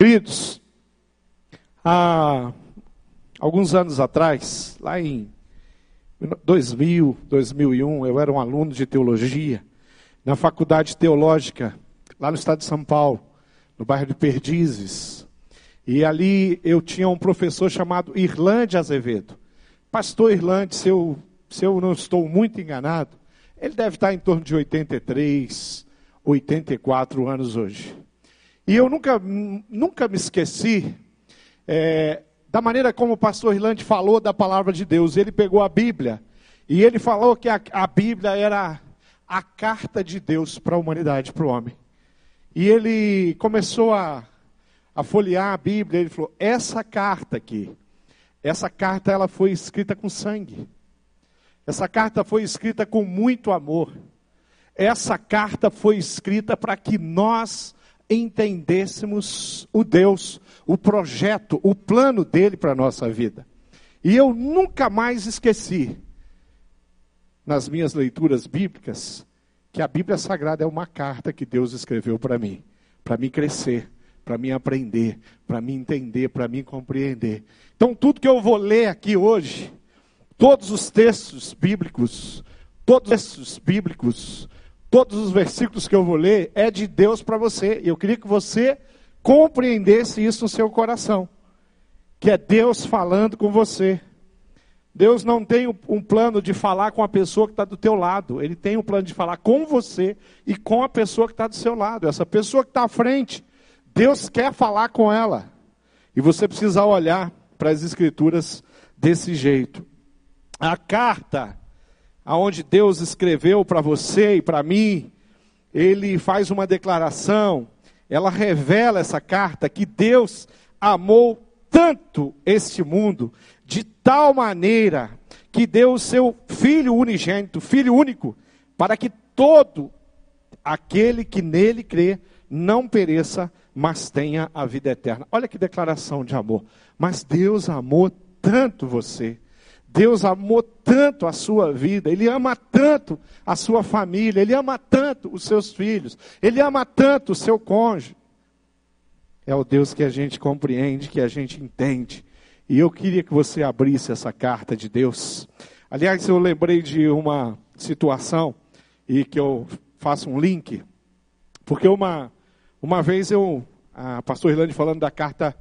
Queridos, há alguns anos atrás, lá em 2000, 2001, eu era um aluno de teologia na Faculdade Teológica, lá no estado de São Paulo, no bairro de Perdizes. E ali eu tinha um professor chamado Irlande Azevedo. Pastor Irlande, se eu, se eu não estou muito enganado, ele deve estar em torno de 83, 84 anos hoje. E eu nunca, nunca me esqueci é, da maneira como o pastor Irlande falou da palavra de Deus. Ele pegou a Bíblia e ele falou que a, a Bíblia era a carta de Deus para a humanidade, para o homem. E ele começou a, a folhear a Bíblia. Ele falou: essa carta aqui, essa carta ela foi escrita com sangue. Essa carta foi escrita com muito amor. Essa carta foi escrita para que nós entendêssemos o Deus, o projeto, o plano dele para a nossa vida. E eu nunca mais esqueci, nas minhas leituras bíblicas, que a Bíblia Sagrada é uma carta que Deus escreveu para mim, para mim crescer, para mim aprender, para mim entender, para mim compreender. Então, tudo que eu vou ler aqui hoje, todos os textos bíblicos, todos os textos bíblicos, Todos os versículos que eu vou ler é de Deus para você. Eu queria que você compreendesse isso no seu coração. Que é Deus falando com você. Deus não tem um plano de falar com a pessoa que está do teu lado. Ele tem um plano de falar com você e com a pessoa que está do seu lado. Essa pessoa que está à frente, Deus quer falar com ela. E você precisa olhar para as escrituras desse jeito. A carta aonde Deus escreveu para você e para mim, ele faz uma declaração, ela revela essa carta que Deus amou tanto este mundo, de tal maneira que deu o seu filho unigênito, filho único, para que todo aquele que nele crê não pereça, mas tenha a vida eterna. Olha que declaração de amor. Mas Deus amou tanto você Deus amou tanto a sua vida, Ele ama tanto a sua família, Ele ama tanto os seus filhos, Ele ama tanto o seu cônjuge. É o Deus que a gente compreende, que a gente entende. E eu queria que você abrisse essa carta de Deus. Aliás, eu lembrei de uma situação e que eu faço um link, porque uma, uma vez eu, a pastor Irlande falando da carta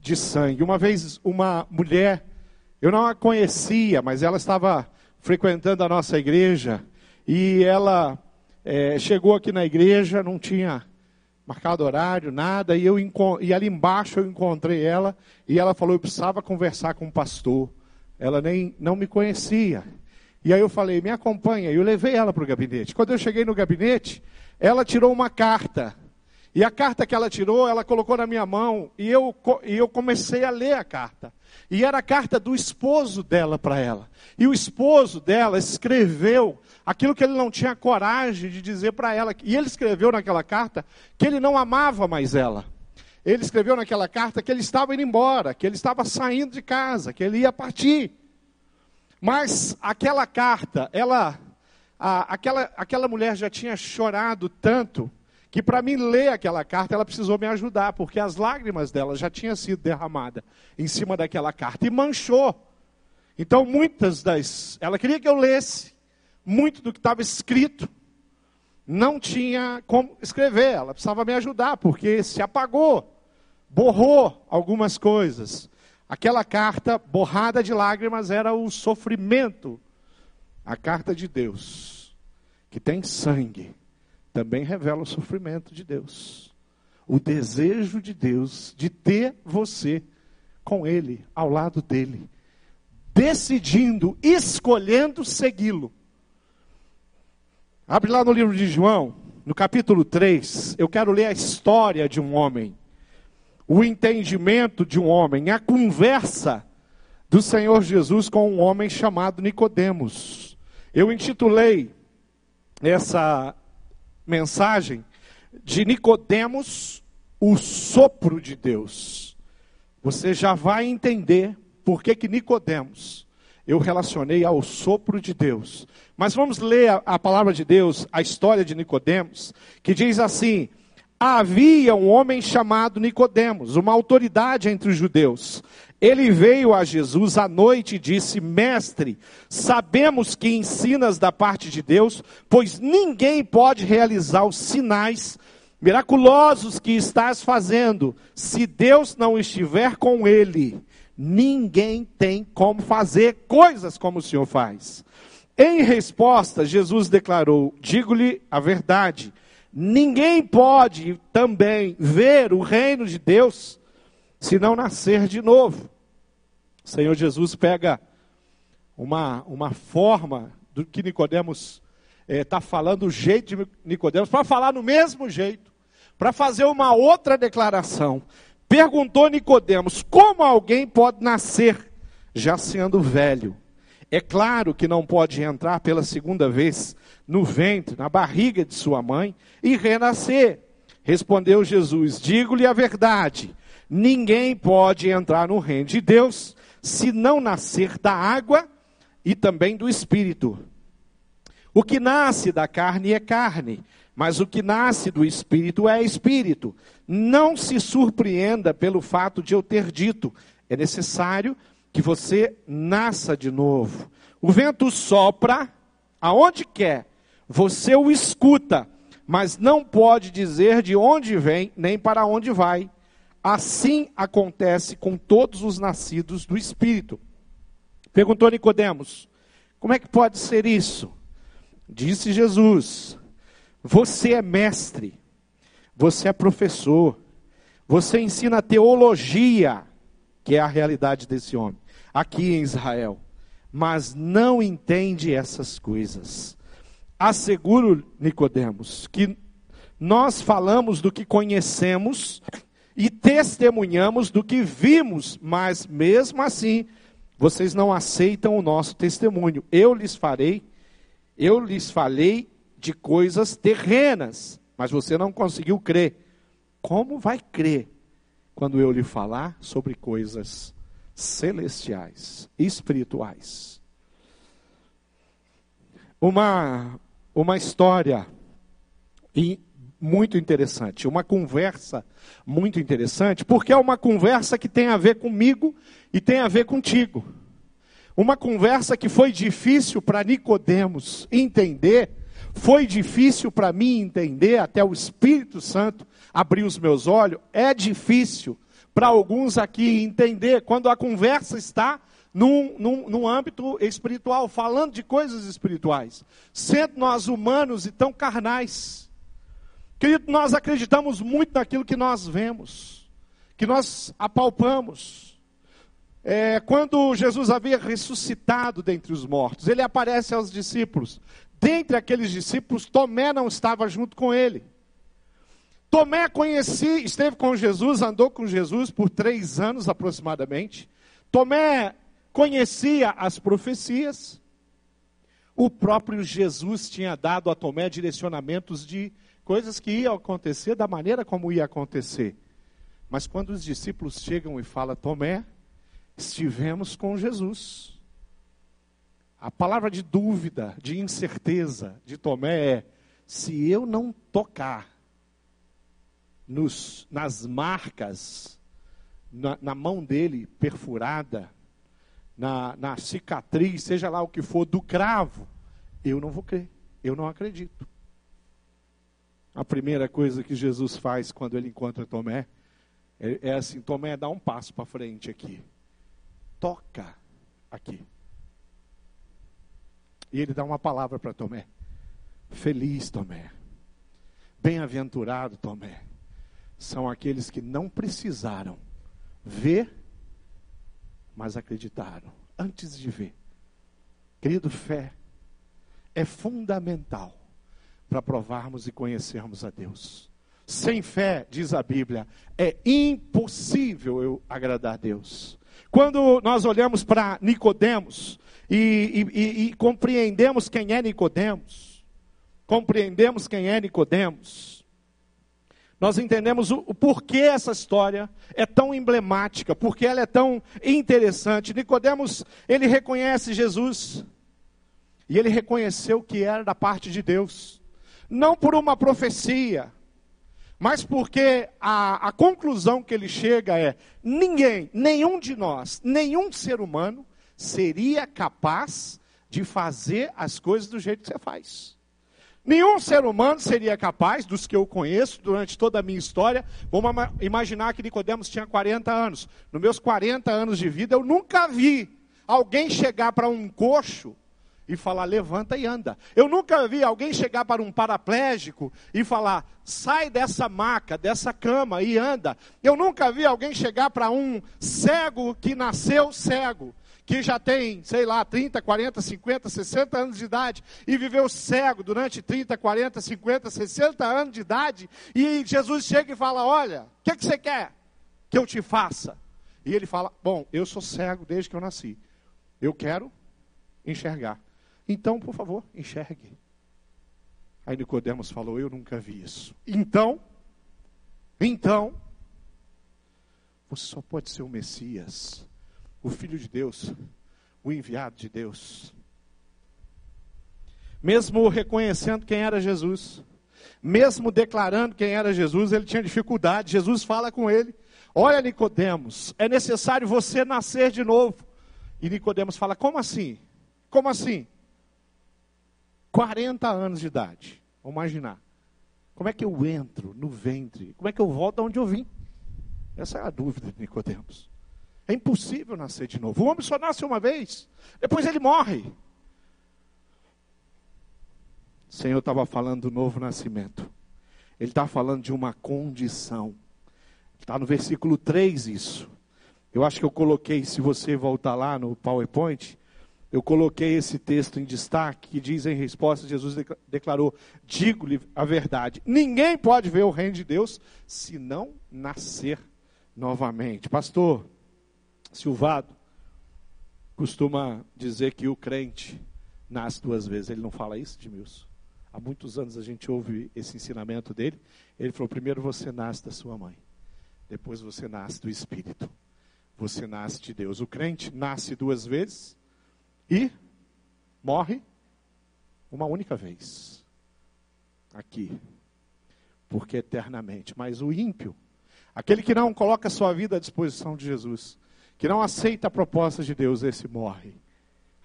de sangue, uma vez uma mulher eu não a conhecia, mas ela estava frequentando a nossa igreja e ela é, chegou aqui na igreja, não tinha marcado horário, nada, e, eu, e ali embaixo eu encontrei ela e ela falou: eu precisava conversar com o pastor. Ela nem não me conhecia. E aí eu falei: me acompanha. E eu levei ela para o gabinete. Quando eu cheguei no gabinete, ela tirou uma carta. E a carta que ela tirou, ela colocou na minha mão e eu, e eu comecei a ler a carta. E era a carta do esposo dela para ela. E o esposo dela escreveu aquilo que ele não tinha coragem de dizer para ela. E ele escreveu naquela carta que ele não amava mais ela. Ele escreveu naquela carta que ele estava indo embora, que ele estava saindo de casa, que ele ia partir. Mas aquela carta, ela, a, aquela, aquela mulher já tinha chorado tanto que para mim ler aquela carta, ela precisou me ajudar, porque as lágrimas dela já tinham sido derramadas em cima daquela carta e manchou. Então, muitas das. Ela queria que eu lesse, muito do que estava escrito, não tinha como escrever, ela precisava me ajudar, porque se apagou, borrou algumas coisas. Aquela carta borrada de lágrimas era o sofrimento. A carta de Deus, que tem sangue, também revela o sofrimento de Deus. O desejo de Deus de ter você com Ele, ao lado dele, decidindo, escolhendo segui-lo. Abre lá no livro de João, no capítulo 3, eu quero ler a história de um homem, o entendimento de um homem, a conversa do Senhor Jesus com um homem chamado Nicodemos. Eu intitulei essa mensagem de Nicodemos, o sopro de Deus. Você já vai entender por que que Nicodemos eu relacionei ao sopro de Deus. Mas vamos ler a, a palavra de Deus, a história de Nicodemos, que diz assim: havia um homem chamado Nicodemos, uma autoridade entre os judeus. Ele veio a Jesus à noite e disse: Mestre, sabemos que ensinas da parte de Deus, pois ninguém pode realizar os sinais miraculosos que estás fazendo, se Deus não estiver com ele. Ninguém tem como fazer coisas como o Senhor faz. Em resposta, Jesus declarou: Digo-lhe a verdade Ninguém pode também ver o reino de Deus se não nascer de novo. O Senhor Jesus pega uma, uma forma do que Nicodemos está eh, falando, o jeito de Nicodemos, para falar no mesmo jeito, para fazer uma outra declaração. Perguntou Nicodemos: como alguém pode nascer já sendo velho? É claro que não pode entrar pela segunda vez no ventre, na barriga de sua mãe e renascer. Respondeu Jesus: Digo-lhe a verdade: ninguém pode entrar no reino de Deus se não nascer da água e também do espírito. O que nasce da carne é carne, mas o que nasce do espírito é espírito. Não se surpreenda pelo fato de eu ter dito: é necessário que você nasça de novo. O vento sopra aonde quer, você o escuta, mas não pode dizer de onde vem nem para onde vai. Assim acontece com todos os nascidos do Espírito. Perguntou Nicodemos: Como é que pode ser isso? Disse Jesus: Você é mestre, você é professor, você ensina teologia, que é a realidade desse homem, aqui em Israel, mas não entende essas coisas asseguro, Nicodemos, que nós falamos do que conhecemos e testemunhamos do que vimos, mas mesmo assim, vocês não aceitam o nosso testemunho. Eu lhes farei, eu lhes falei de coisas terrenas, mas você não conseguiu crer. Como vai crer quando eu lhe falar sobre coisas celestiais, espirituais? Uma uma história muito interessante, uma conversa muito interessante, porque é uma conversa que tem a ver comigo e tem a ver contigo. Uma conversa que foi difícil para Nicodemos entender, foi difícil para mim entender, até o Espírito Santo abrir os meus olhos, é difícil para alguns aqui entender quando a conversa está num, num, num âmbito espiritual, falando de coisas espirituais, sendo nós humanos e tão carnais. Querido, nós acreditamos muito naquilo que nós vemos, que nós apalpamos. É, quando Jesus havia ressuscitado dentre os mortos, ele aparece aos discípulos. Dentre aqueles discípulos, Tomé não estava junto com ele. Tomé conheci, esteve com Jesus, andou com Jesus por três anos aproximadamente. Tomé conhecia as profecias. O próprio Jesus tinha dado a Tomé direcionamentos de coisas que iam acontecer da maneira como ia acontecer. Mas quando os discípulos chegam e falam, Tomé, estivemos com Jesus. A palavra de dúvida, de incerteza de Tomé é: se eu não tocar nos, nas marcas, na, na mão dele perfurada, na, na cicatriz, seja lá o que for, do cravo, eu não vou crer, eu não acredito. A primeira coisa que Jesus faz quando ele encontra Tomé é, é assim: Tomé, dá um passo para frente aqui, toca aqui. E ele dá uma palavra para Tomé: Feliz Tomé, bem-aventurado Tomé, são aqueles que não precisaram ver mas acreditaram. Antes de ver. Querido, fé é fundamental para provarmos e conhecermos a Deus. Sem fé, diz a Bíblia, é impossível eu agradar a Deus. Quando nós olhamos para Nicodemos e, e, e, compreendemos quem é Nicodemos, compreendemos quem é Nicodemos, nós entendemos o, o, porquê essa história é tão emblemática, porque ela é tão interessante. Nicodemos, ele reconhece Jesus. E ele reconheceu que era da parte de Deus. Não por uma profecia, mas porque a, a conclusão que ele chega é: ninguém, nenhum de nós, nenhum ser humano seria capaz de fazer as coisas do jeito que você faz. Nenhum ser humano seria capaz, dos que eu conheço durante toda a minha história, vamos imaginar que Nicodemos tinha 40 anos. Nos meus 40 anos de vida, eu nunca vi alguém chegar para um coxo e falar levanta e anda. Eu nunca vi alguém chegar para um paraplégico e falar sai dessa maca, dessa cama e anda. Eu nunca vi alguém chegar para um cego que nasceu cego, que já tem, sei lá, 30, 40, 50, 60 anos de idade e viveu cego durante 30, 40, 50, 60 anos de idade e Jesus chega e fala: "Olha, o que, que você quer que eu te faça?" E ele fala: "Bom, eu sou cego desde que eu nasci. Eu quero enxergar." Então, por favor, enxergue. Aí Nicodemos falou: Eu nunca vi isso. Então, então, você só pode ser o Messias, o Filho de Deus, o enviado de Deus. Mesmo reconhecendo quem era Jesus, mesmo declarando quem era Jesus, ele tinha dificuldade. Jesus fala com ele: Olha, Nicodemos, é necessário você nascer de novo. E Nicodemos fala: Como assim? Como assim? 40 anos de idade. Vamos imaginar. Como é que eu entro no ventre? Como é que eu volto onde eu vim? Essa é a dúvida de Nicodemos. É impossível nascer de novo. O homem só nasce uma vez, depois ele morre. O Senhor estava falando do novo nascimento. Ele está falando de uma condição. Está no versículo 3 isso. Eu acho que eu coloquei, se você voltar lá no PowerPoint, eu coloquei esse texto em destaque que diz em resposta: Jesus declarou: Digo-lhe a verdade, ninguém pode ver o reino de Deus se não nascer novamente. Pastor Silvado costuma dizer que o crente nasce duas vezes. Ele não fala isso, Edmilson? Há muitos anos a gente ouve esse ensinamento dele. Ele falou: primeiro você nasce da sua mãe, depois você nasce do Espírito, você nasce de Deus. O crente nasce duas vezes e morre uma única vez. Aqui. Porque eternamente. Mas o ímpio, aquele que não coloca sua vida à disposição de Jesus, que não aceita a proposta de Deus, esse morre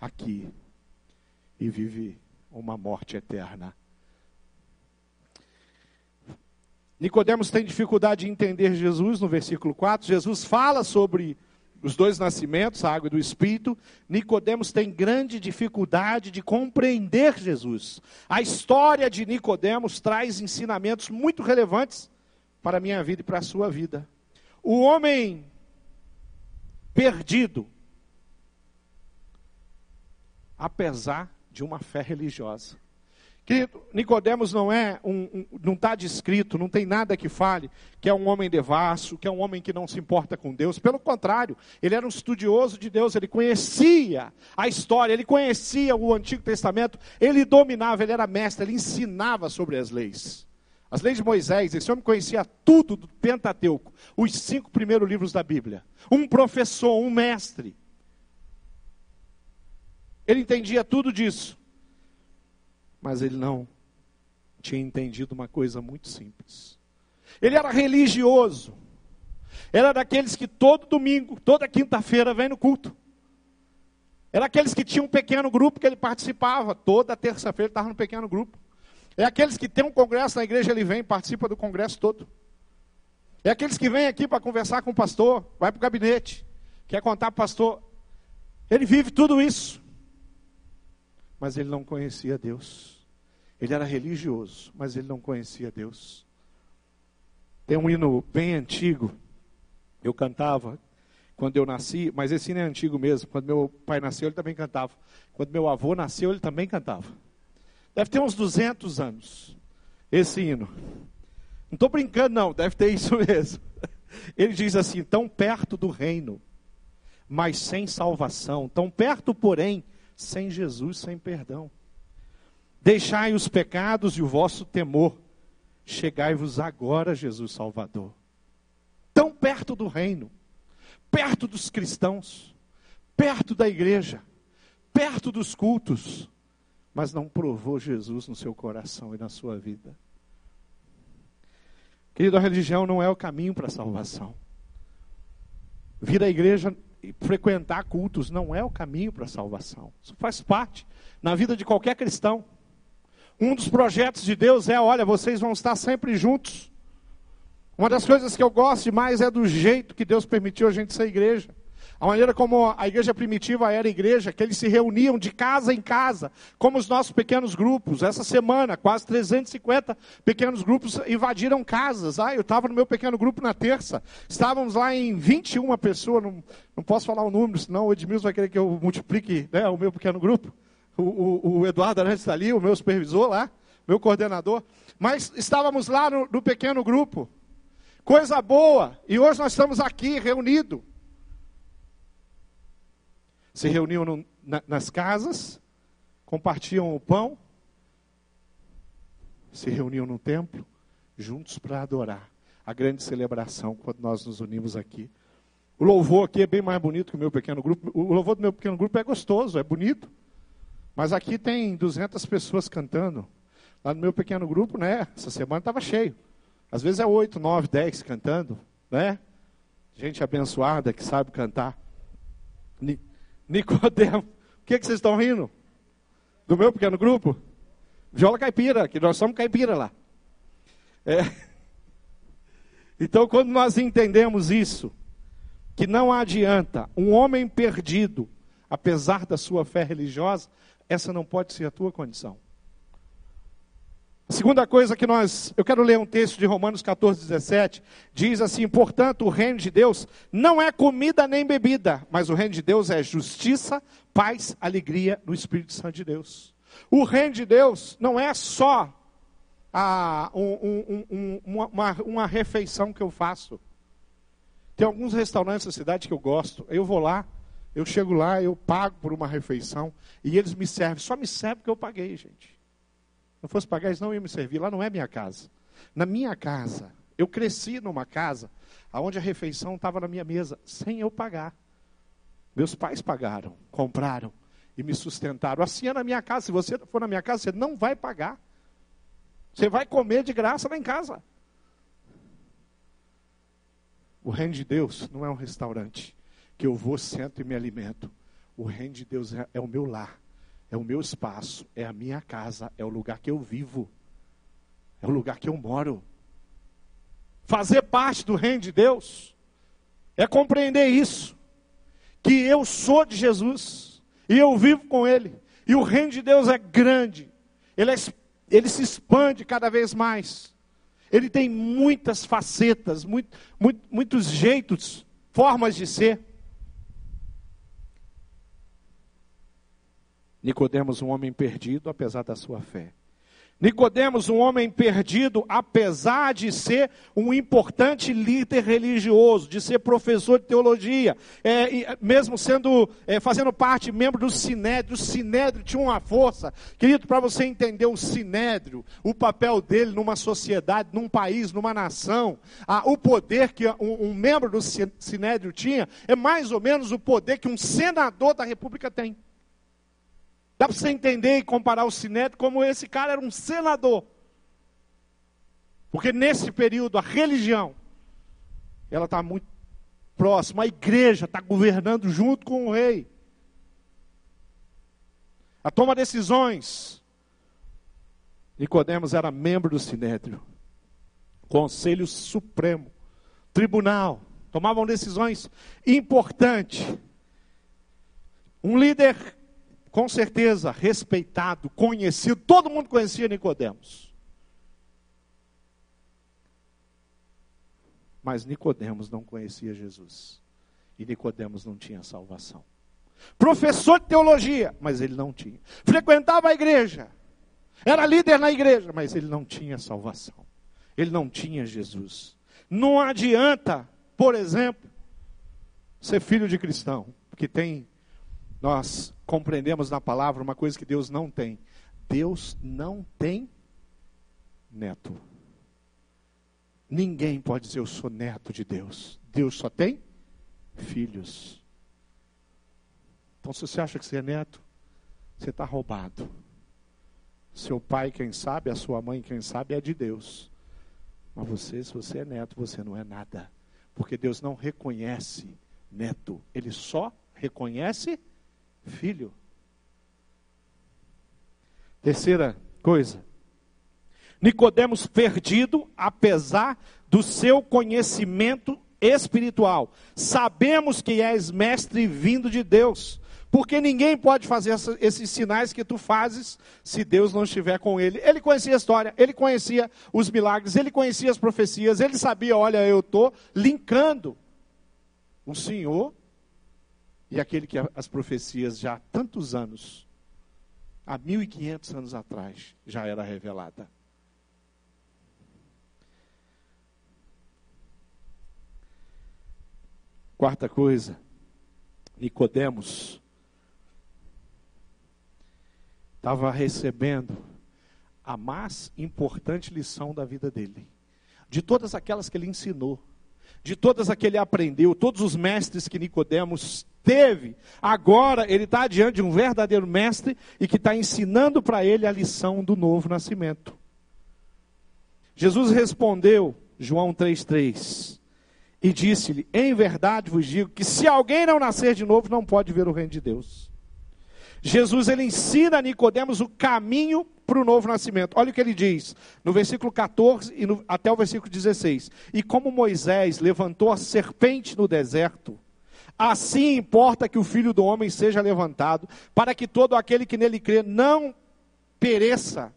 aqui e vive uma morte eterna. Nicodemos tem dificuldade de entender Jesus no versículo 4. Jesus fala sobre os dois nascimentos, a água e do Espírito, Nicodemos tem grande dificuldade de compreender Jesus. A história de Nicodemos traz ensinamentos muito relevantes para a minha vida e para a sua vida. O homem perdido, apesar de uma fé religiosa. Querido, Nicodemos não é um, um não está descrito, não tem nada que fale que é um homem devasso, que é um homem que não se importa com Deus. Pelo contrário, ele era um estudioso de Deus, ele conhecia a história, ele conhecia o Antigo Testamento, ele dominava, ele era mestre, ele ensinava sobre as leis. As leis de Moisés, esse homem conhecia tudo do Pentateuco, os cinco primeiros livros da Bíblia. Um professor, um mestre. Ele entendia tudo disso mas ele não tinha entendido uma coisa muito simples. Ele era religioso. Era daqueles que todo domingo, toda quinta-feira vem no culto. Era aqueles que tinham um pequeno grupo que ele participava. Toda terça-feira estava no pequeno grupo. É aqueles que tem um congresso na igreja, ele vem e participa do congresso todo. É aqueles que vêm aqui para conversar com o pastor, vai para o gabinete, quer contar para o pastor. Ele vive tudo isso. Mas ele não conhecia Deus. Ele era religioso, mas ele não conhecia Deus. Tem um hino bem antigo, eu cantava quando eu nasci, mas esse hino é antigo mesmo. Quando meu pai nasceu, ele também cantava. Quando meu avô nasceu, ele também cantava. Deve ter uns 200 anos, esse hino. Não estou brincando, não, deve ter isso mesmo. Ele diz assim: tão perto do reino, mas sem salvação, tão perto, porém, sem Jesus, sem perdão. Deixai os pecados e o vosso temor. Chegai-vos agora, Jesus Salvador. Tão perto do reino, perto dos cristãos, perto da igreja, perto dos cultos, mas não provou Jesus no seu coração e na sua vida. Querido, a religião não é o caminho para a salvação. Vir à igreja e frequentar cultos não é o caminho para a salvação. Isso faz parte na vida de qualquer cristão. Um dos projetos de Deus é: olha, vocês vão estar sempre juntos. Uma das coisas que eu gosto demais é do jeito que Deus permitiu a gente ser igreja. A maneira como a igreja primitiva era igreja, que eles se reuniam de casa em casa, como os nossos pequenos grupos. Essa semana, quase 350 pequenos grupos invadiram casas. Ah, eu estava no meu pequeno grupo na terça. Estávamos lá em 21 pessoas, não, não posso falar o número, senão o Edmilson vai querer que eu multiplique né, o meu pequeno grupo. O, o, o Eduardo Arantes está ali, o meu supervisor lá, meu coordenador. Mas estávamos lá no, no pequeno grupo. Coisa boa. E hoje nós estamos aqui reunidos se reuniam no, na, nas casas, compartiam o pão, se reuniam no templo, juntos para adorar. A grande celebração quando nós nos unimos aqui. O louvor aqui é bem mais bonito que o meu pequeno grupo. O louvor do meu pequeno grupo é gostoso, é bonito. Mas aqui tem 200 pessoas cantando. Lá no meu pequeno grupo, né? Essa semana estava cheio. Às vezes é 8, 9, 10 cantando, né? Gente abençoada que sabe cantar. Nicodemo. O que, que vocês estão rindo? Do meu pequeno grupo? Viola caipira, que nós somos caipira lá. É. Então, quando nós entendemos isso, que não adianta um homem perdido, apesar da sua fé religiosa, essa não pode ser a tua condição. A segunda coisa que nós, eu quero ler um texto de Romanos 14, 17, diz assim: portanto, o reino de Deus não é comida nem bebida, mas o reino de Deus é justiça, paz, alegria no Espírito Santo de Deus. O reino de Deus não é só a, um, um, um, uma, uma refeição que eu faço. Tem alguns restaurantes na cidade que eu gosto, eu vou lá, eu chego lá, eu pago por uma refeição e eles me servem, só me servem porque eu paguei, gente não fosse pagar, eles não iam me servir. Lá não é minha casa. Na minha casa, eu cresci numa casa onde a refeição estava na minha mesa, sem eu pagar. Meus pais pagaram, compraram e me sustentaram. Assim é na minha casa. Se você for na minha casa, você não vai pagar. Você vai comer de graça lá em casa. O reino de Deus não é um restaurante que eu vou, sento e me alimento. O reino de Deus é, é o meu lar é o meu espaço, é a minha casa, é o lugar que eu vivo, é o lugar que eu moro. Fazer parte do reino de Deus é compreender isso, que eu sou de Jesus e eu vivo com Ele, e o reino de Deus é grande, ele, é, ele se expande cada vez mais, ele tem muitas facetas, muito, muito, muitos jeitos, formas de ser. Nicodemos, um homem perdido, apesar da sua fé. Nicodemos, um homem perdido, apesar de ser um importante líder religioso, de ser professor de teologia, é, mesmo sendo é, fazendo parte, membro do Sinédrio, o Sinédrio tinha uma força. Querido, para você entender o Sinédrio, o papel dele numa sociedade, num país, numa nação, a, o poder que um, um membro do Sinédrio tinha, é mais ou menos o poder que um senador da República tem. Dá para você entender e comparar o Sinédrio como esse cara era um senador. Porque nesse período a religião, ela está muito próxima, a igreja está governando junto com o rei. A toma decisões. Nicodemos era membro do Sinédrio, Conselho Supremo, Tribunal, tomavam decisões importantes. Um líder com certeza respeitado, conhecido, todo mundo conhecia Nicodemos. Mas Nicodemos não conhecia Jesus. E Nicodemos não tinha salvação. Professor de teologia, mas ele não tinha. Frequentava a igreja. Era líder na igreja, mas ele não tinha salvação. Ele não tinha Jesus. Não adianta, por exemplo, ser filho de cristão, porque tem nós compreendemos na palavra uma coisa que Deus não tem. Deus não tem neto. Ninguém pode dizer eu sou neto de Deus. Deus só tem filhos. Então, se você acha que você é neto, você está roubado. Seu pai, quem sabe, a sua mãe, quem sabe, é de Deus. Mas você, se você é neto, você não é nada. Porque Deus não reconhece neto, ele só reconhece filho. Terceira coisa, Nicodemos perdido, apesar do seu conhecimento espiritual. Sabemos que és mestre vindo de Deus, porque ninguém pode fazer esses sinais que tu fazes se Deus não estiver com ele. Ele conhecia a história, ele conhecia os milagres, ele conhecia as profecias, ele sabia, olha, eu estou linkando o Senhor e aquele que as profecias já há tantos anos, há 1500 anos atrás, já era revelada. Quarta coisa, Nicodemos estava recebendo a mais importante lição da vida dele. De todas aquelas que ele ensinou, de todas as que ele aprendeu, todos os mestres que Nicodemos teve, agora ele está diante de um verdadeiro mestre e que está ensinando para ele a lição do novo nascimento. Jesus respondeu, João 3,3: e disse-lhe: Em verdade vos digo que se alguém não nascer de novo, não pode ver o reino de Deus. Jesus ele ensina a Nicodemos o caminho para o novo nascimento. Olha o que ele diz no versículo 14 e no, até o versículo 16. E como Moisés levantou a serpente no deserto, assim importa que o filho do homem seja levantado, para que todo aquele que nele crê não pereça,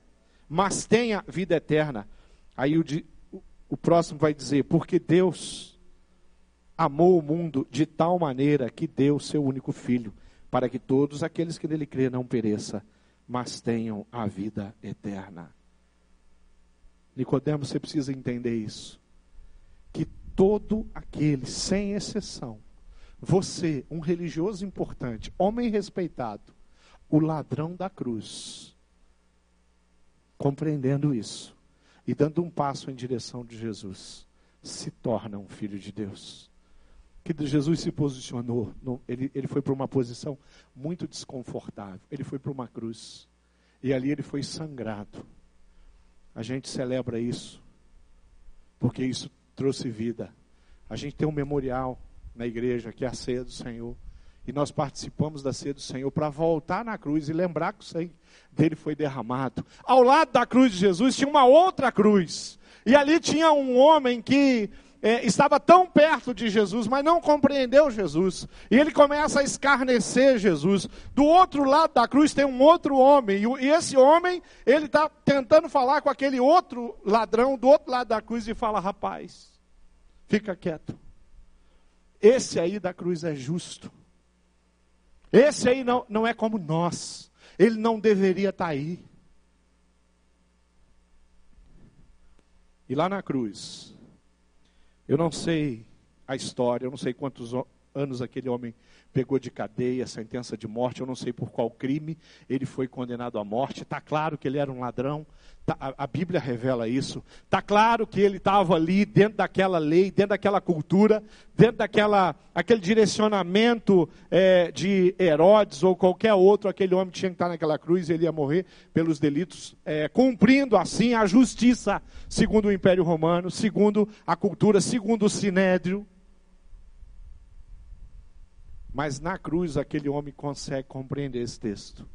mas tenha vida eterna. Aí o, o próximo vai dizer: porque Deus amou o mundo de tal maneira que deu seu único filho, para que todos aqueles que nele crê não pereça, mas tenham a vida eterna. Nicodemos, você precisa entender isso. Que todo aquele, sem exceção, você, um religioso importante, homem respeitado, o ladrão da cruz, compreendendo isso e dando um passo em direção de Jesus, se torna um filho de Deus que Jesus se posicionou, no, ele, ele foi para uma posição muito desconfortável. Ele foi para uma cruz. E ali ele foi sangrado. A gente celebra isso, porque isso trouxe vida. A gente tem um memorial na igreja, que é a ceia do Senhor. E nós participamos da ceia do Senhor para voltar na cruz e lembrar que o sangue dele foi derramado. Ao lado da cruz de Jesus tinha uma outra cruz. E ali tinha um homem que é, estava tão perto de Jesus, mas não compreendeu Jesus. E ele começa a escarnecer Jesus. Do outro lado da cruz tem um outro homem, e, e esse homem, ele está tentando falar com aquele outro ladrão do outro lado da cruz e fala: rapaz, fica quieto. Esse aí da cruz é justo. Esse aí não, não é como nós. Ele não deveria estar tá aí. E lá na cruz, eu não sei a história, eu não sei quantos anos aquele homem pegou de cadeia, sentença de morte, eu não sei por qual crime ele foi condenado à morte. Está claro que ele era um ladrão, tá, a, a, Bíblia revela isso. Está claro que ele estava ali dentro daquela lei, dentro daquela cultura, dentro daquela aquele direcionamento é, de Herodes ou qualquer outro. Aquele homem tinha que estar naquela cruz, ele ia morrer pelos delitos, é, cumprindo assim a justiça segundo o Império Romano, segundo a cultura, segundo o Sinédrio. Mas na cruz aquele homem consegue compreender esse texto,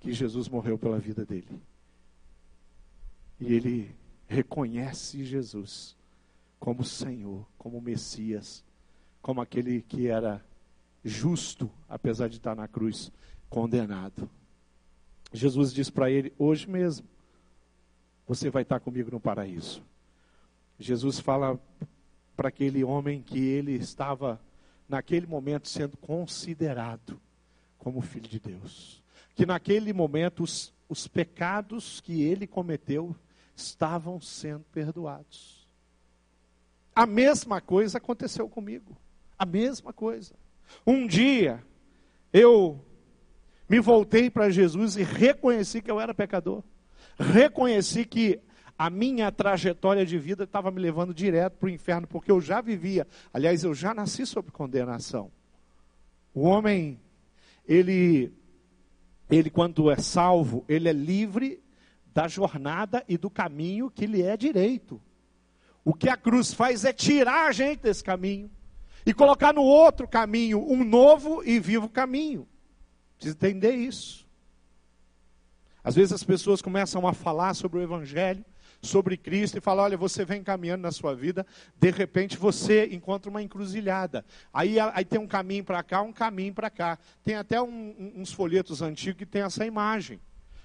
que Jesus morreu pela vida dele. E ele reconhece Jesus como Senhor, como Messias, como aquele que era justo, apesar de estar na cruz, condenado. Jesus diz para ele: Hoje mesmo, você vai estar comigo no paraíso. Jesus fala para aquele homem que ele estava naquele momento sendo considerado como filho de Deus. Que naquele momento os, os pecados que ele cometeu estavam sendo perdoados. A mesma coisa aconteceu comigo. A mesma coisa. Um dia eu me voltei para Jesus e reconheci que eu era pecador. Reconheci que a minha trajetória de vida estava me levando direto para o inferno, porque eu já vivia, aliás, eu já nasci sob condenação. O homem, ele, ele quando é salvo, ele é livre da jornada e do caminho que lhe é direito. O que a cruz faz é tirar a gente desse caminho e colocar no outro caminho um novo e vivo caminho. Precisa entender isso. Às vezes as pessoas começam a falar sobre o Evangelho, sobre Cristo, e falam: olha, você vem caminhando na sua vida, de repente você encontra uma encruzilhada. Aí, aí tem um caminho para cá, um caminho para cá. Tem até um, uns folhetos antigos que tem essa imagem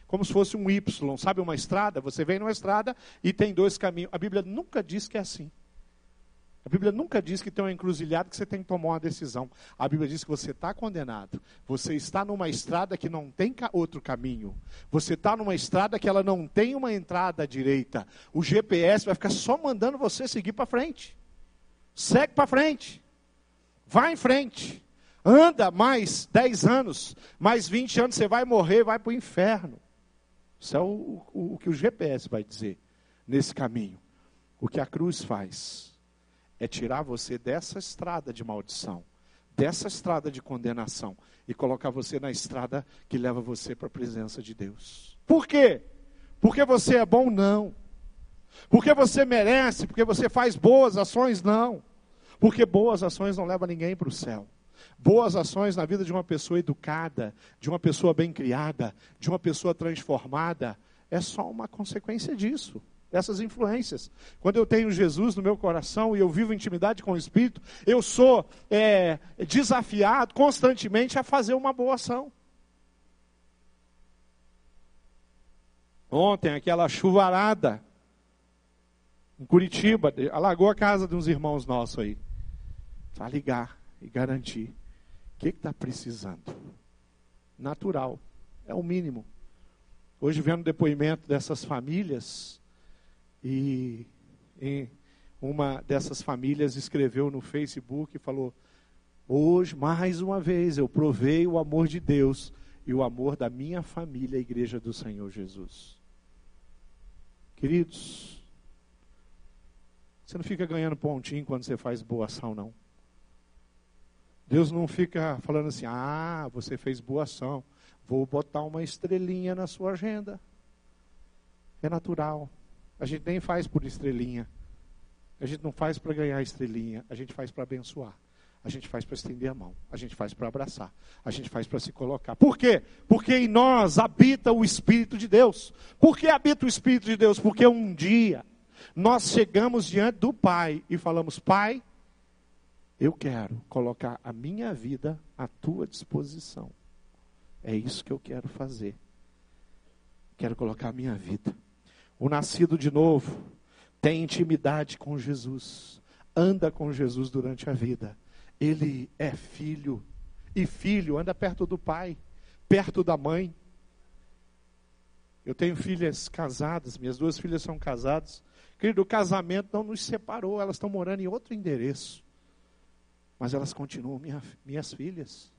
como se fosse um Y, sabe uma estrada? Você vem numa estrada e tem dois caminhos. A Bíblia nunca diz que é assim. A Bíblia nunca diz que tem uma encruzilhada que você tem que tomar uma decisão. A Bíblia diz que você está condenado. Você está numa estrada que não tem outro caminho. Você está numa estrada que ela não tem uma entrada direita. O GPS vai ficar só mandando você seguir para frente. Segue para frente. Vai em frente. Anda mais 10 anos, mais 20 anos, você vai morrer, vai para o inferno. Isso é o, o, o que o GPS vai dizer nesse caminho. O que a cruz faz é tirar você dessa estrada de maldição, dessa estrada de condenação e colocar você na estrada que leva você para a presença de Deus. Por quê? Porque você é bom? Não. Porque você merece? Porque você faz boas ações? Não. Porque boas ações não levam ninguém para o céu. Boas ações na vida de uma pessoa educada, de uma pessoa bem criada, de uma pessoa transformada, é só uma consequência disso, dessas influências. Quando eu tenho Jesus no meu coração e eu vivo intimidade com o Espírito, eu sou é, desafiado constantemente a fazer uma boa ação. Ontem, aquela chuvarada em Curitiba, alagou a casa de uns irmãos nossos aí. Para ligar e garantir o que está precisando? Natural, é o mínimo. Hoje vendo depoimento dessas famílias, e uma dessas famílias escreveu no Facebook e falou: Hoje, mais uma vez, eu provei o amor de Deus e o amor da minha família, a igreja do Senhor Jesus. Queridos, você não fica ganhando pontinho quando você faz boa ação, não. Deus não fica falando assim: ah, você fez boa ação, vou botar uma estrelinha na sua agenda. É natural. A gente nem faz por estrelinha. A gente não faz para ganhar estrelinha, a gente faz para abençoar. A gente faz para estender a mão, a gente faz para abraçar, a gente faz para se colocar. Por quê? Porque em nós habita o Espírito de Deus. Por que habita o Espírito de Deus? Porque um dia nós chegamos diante do Pai e falamos: Pai, eu quero colocar a minha vida à tua disposição. É isso que eu quero fazer. Quero colocar a minha vida. O nascido de novo tem intimidade com Jesus, anda com Jesus durante a vida. Ele é filho, e filho anda perto do pai, perto da mãe. Eu tenho filhas casadas, minhas duas filhas são casadas. Querido, o casamento não nos separou, elas estão morando em outro endereço mas elas continuam minha, minhas filhas.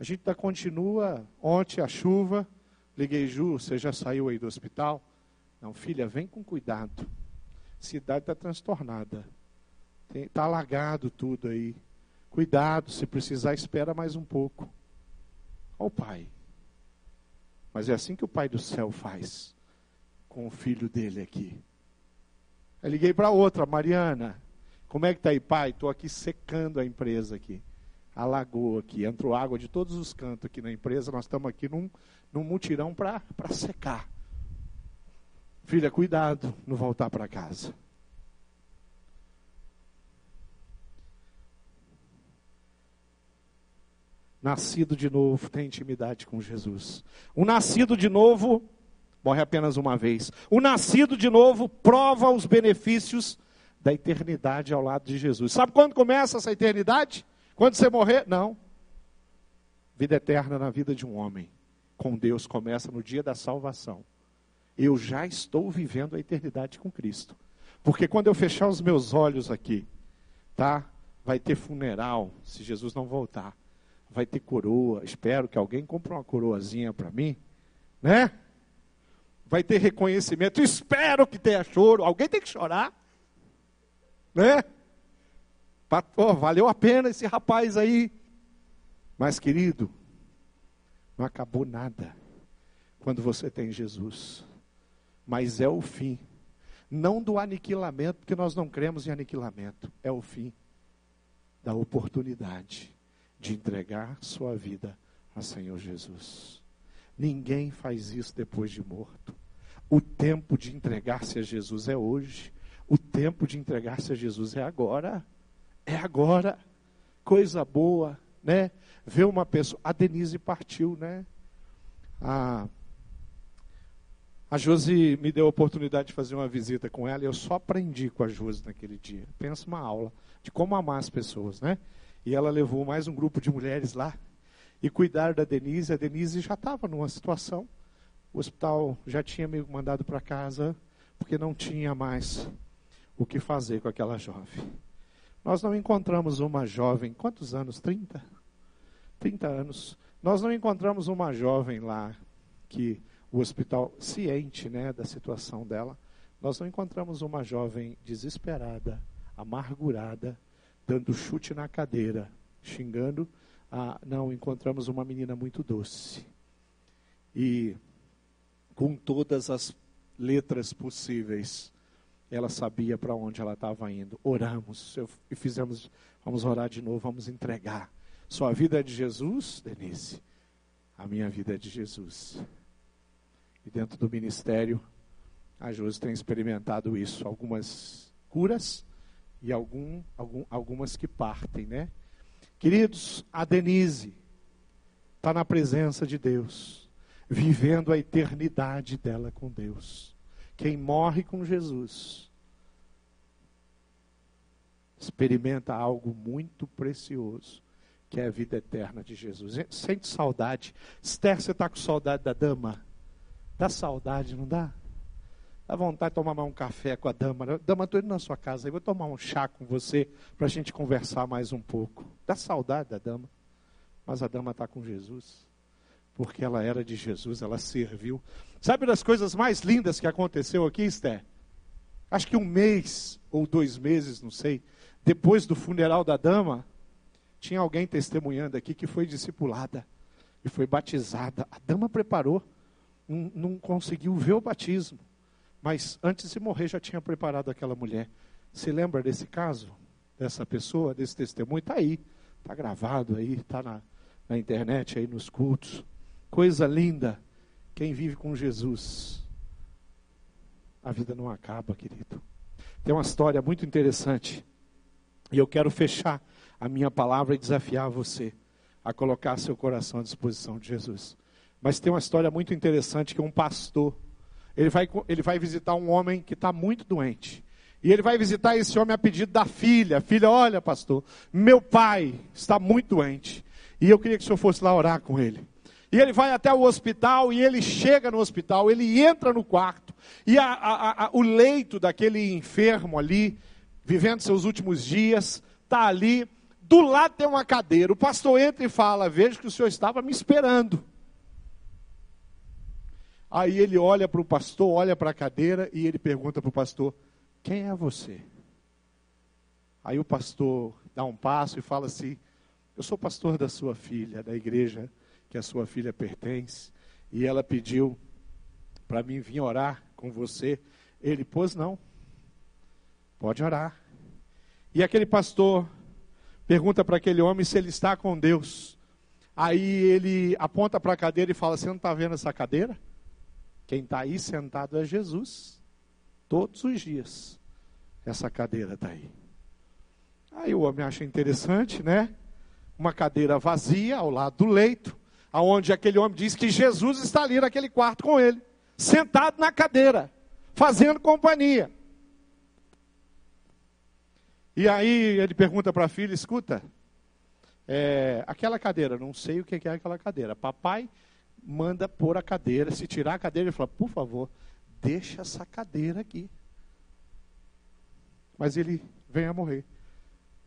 A gente ainda continua, ontem a chuva, liguei, Ju, você já saiu aí do hospital? Não, filha, vem com cuidado. Cidade está transtornada. Está alagado tudo aí. Cuidado, se precisar, espera mais um pouco. Olha o pai. Mas é assim que o pai do céu faz com o filho dele aqui. Eu liguei para outra, Mariana. Como é que está aí, pai? Estou aqui secando a empresa aqui. Alagou aqui, entrou água de todos os cantos aqui na empresa. Nós estamos aqui num, num mutirão para secar. Filha, cuidado no voltar para casa. Nascido de novo tem intimidade com Jesus. O nascido de novo morre apenas uma vez. O nascido de novo prova os benefícios da eternidade ao lado de Jesus. Sabe quando começa essa eternidade? Quando você morrer? Não. Vida eterna na vida de um homem com Deus começa no dia da salvação. Eu já estou vivendo a eternidade com Cristo. Porque quando eu fechar os meus olhos aqui, tá? Vai ter funeral, se Jesus não voltar. Vai ter coroa. Espero que alguém compre uma coroazinha para mim, né? Vai ter reconhecimento. Espero que tenha choro. Alguém tem que chorar. Né? Oh, valeu a pena esse rapaz aí. Mas, querido, não acabou nada quando você tem Jesus. Mas é o fim. Não do aniquilamento, porque nós não cremos em aniquilamento. É o fim da oportunidade de entregar sua vida a Senhor Jesus. Ninguém faz isso depois de morto. O tempo de entregar-se a Jesus é hoje. O tempo de entregar-se a Jesus é agora. É agora. Coisa boa, né? Ver uma pessoa. A Denise partiu, né? A, a Josi me deu a oportunidade de fazer uma visita com ela e eu só aprendi com a Josi naquele dia. Pensa uma aula de como amar as pessoas, né? E ela levou mais um grupo de mulheres lá e cuidar da Denise. A Denise já estava numa situação, o hospital já tinha me mandado para casa porque não tinha mais o que fazer com aquela jovem. Nós não encontramos uma jovem, quantos anos? 30? 30 anos. Nós não encontramos uma jovem lá que o hospital, ciente né, da situação dela, nós não encontramos uma jovem desesperada, amargurada, dando chute na cadeira, xingando. Ah, não, encontramos uma menina muito doce. E com todas as letras possíveis, ela sabia para onde ela estava indo. Oramos e fizemos, vamos orar de novo, vamos entregar. Sua vida é de Jesus, Denise. A minha vida é de Jesus. E dentro do ministério, a Josi tem experimentado isso. Algumas curas e algum, algum, algumas que partem, né? Queridos, a Denise está na presença de Deus, vivendo a eternidade dela com Deus. Quem morre com Jesus experimenta algo muito precioso, que é a vida eterna de Jesus. Sente saudade. Esther, você está com saudade da dama? Dá saudade, não dá? Dá vontade de tomar mais um café com a dama. Dama, estou indo na sua casa, eu vou tomar um chá com você para a gente conversar mais um pouco. Dá saudade da dama. Mas a dama está com Jesus porque ela era de Jesus, ela serviu. Sabe das coisas mais lindas que aconteceu aqui, Esther? Acho que um mês ou dois meses, não sei, depois do funeral da dama, tinha alguém testemunhando aqui que foi discipulada e foi batizada. A dama preparou, não conseguiu ver o batismo, mas antes de morrer já tinha preparado aquela mulher. Se lembra desse caso? Dessa pessoa, desse testemunho? Está aí, está gravado aí, está na, na internet aí nos cultos. Coisa linda. Quem vive com Jesus, a vida não acaba, querido. Tem uma história muito interessante. E eu quero fechar a minha palavra e desafiar você a colocar seu coração à disposição de Jesus. Mas tem uma história muito interessante que um pastor, ele vai, ele vai visitar um homem que está muito doente. E ele vai visitar esse homem a pedido da filha. Filha, olha, pastor, meu pai está muito doente. E eu queria que o senhor fosse lá orar com ele. E ele vai até o hospital e ele chega no hospital, ele entra no quarto. E a, a, a, o leito daquele enfermo ali, vivendo seus últimos dias, está ali. Do lado tem uma cadeira. O pastor entra e fala: Vejo que o senhor estava me esperando. Aí ele olha para o pastor, olha para a cadeira e ele pergunta para o pastor: Quem é você? Aí o pastor dá um passo e fala assim: Eu sou pastor da sua filha, da igreja que a sua filha pertence, e ela pediu para mim vir orar com você. Ele, pois não, pode orar. E aquele pastor pergunta para aquele homem se ele está com Deus. Aí ele aponta para a cadeira e fala: Você não está vendo essa cadeira? Quem está aí sentado é Jesus. Todos os dias. Essa cadeira está aí. Aí o homem acha interessante, né? Uma cadeira vazia ao lado do leito aonde aquele homem diz que Jesus está ali naquele quarto com ele, sentado na cadeira, fazendo companhia. E aí ele pergunta para a filha: escuta, é, aquela cadeira, não sei o que é aquela cadeira. Papai manda pôr a cadeira, se tirar a cadeira, ele fala: por favor, deixa essa cadeira aqui. Mas ele vem a morrer.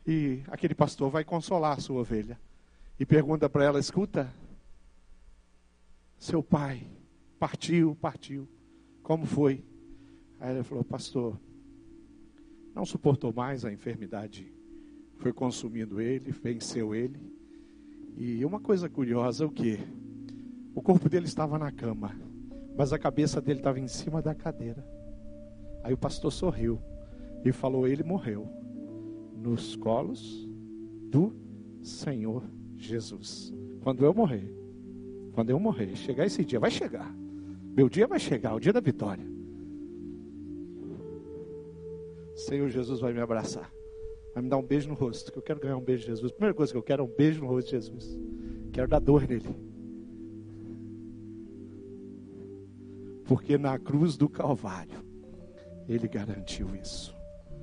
E aquele pastor vai consolar a sua ovelha. E pergunta para ela: escuta, seu pai partiu, partiu. Como foi? Aí ele falou, pastor, não suportou mais a enfermidade, foi consumindo ele, venceu ele. E uma coisa curiosa, o que? O corpo dele estava na cama, mas a cabeça dele estava em cima da cadeira. Aí o pastor sorriu e falou: Ele morreu nos colos do Senhor Jesus. Quando eu morrer, quando eu morrer, chegar esse dia, vai chegar. Meu dia vai chegar, o dia da vitória. Senhor Jesus vai me abraçar. Vai me dar um beijo no rosto, que eu quero ganhar um beijo de Jesus. A primeira coisa que eu quero é um beijo no rosto de Jesus. Quero dar dor nele. Porque na cruz do Calvário, ele garantiu isso.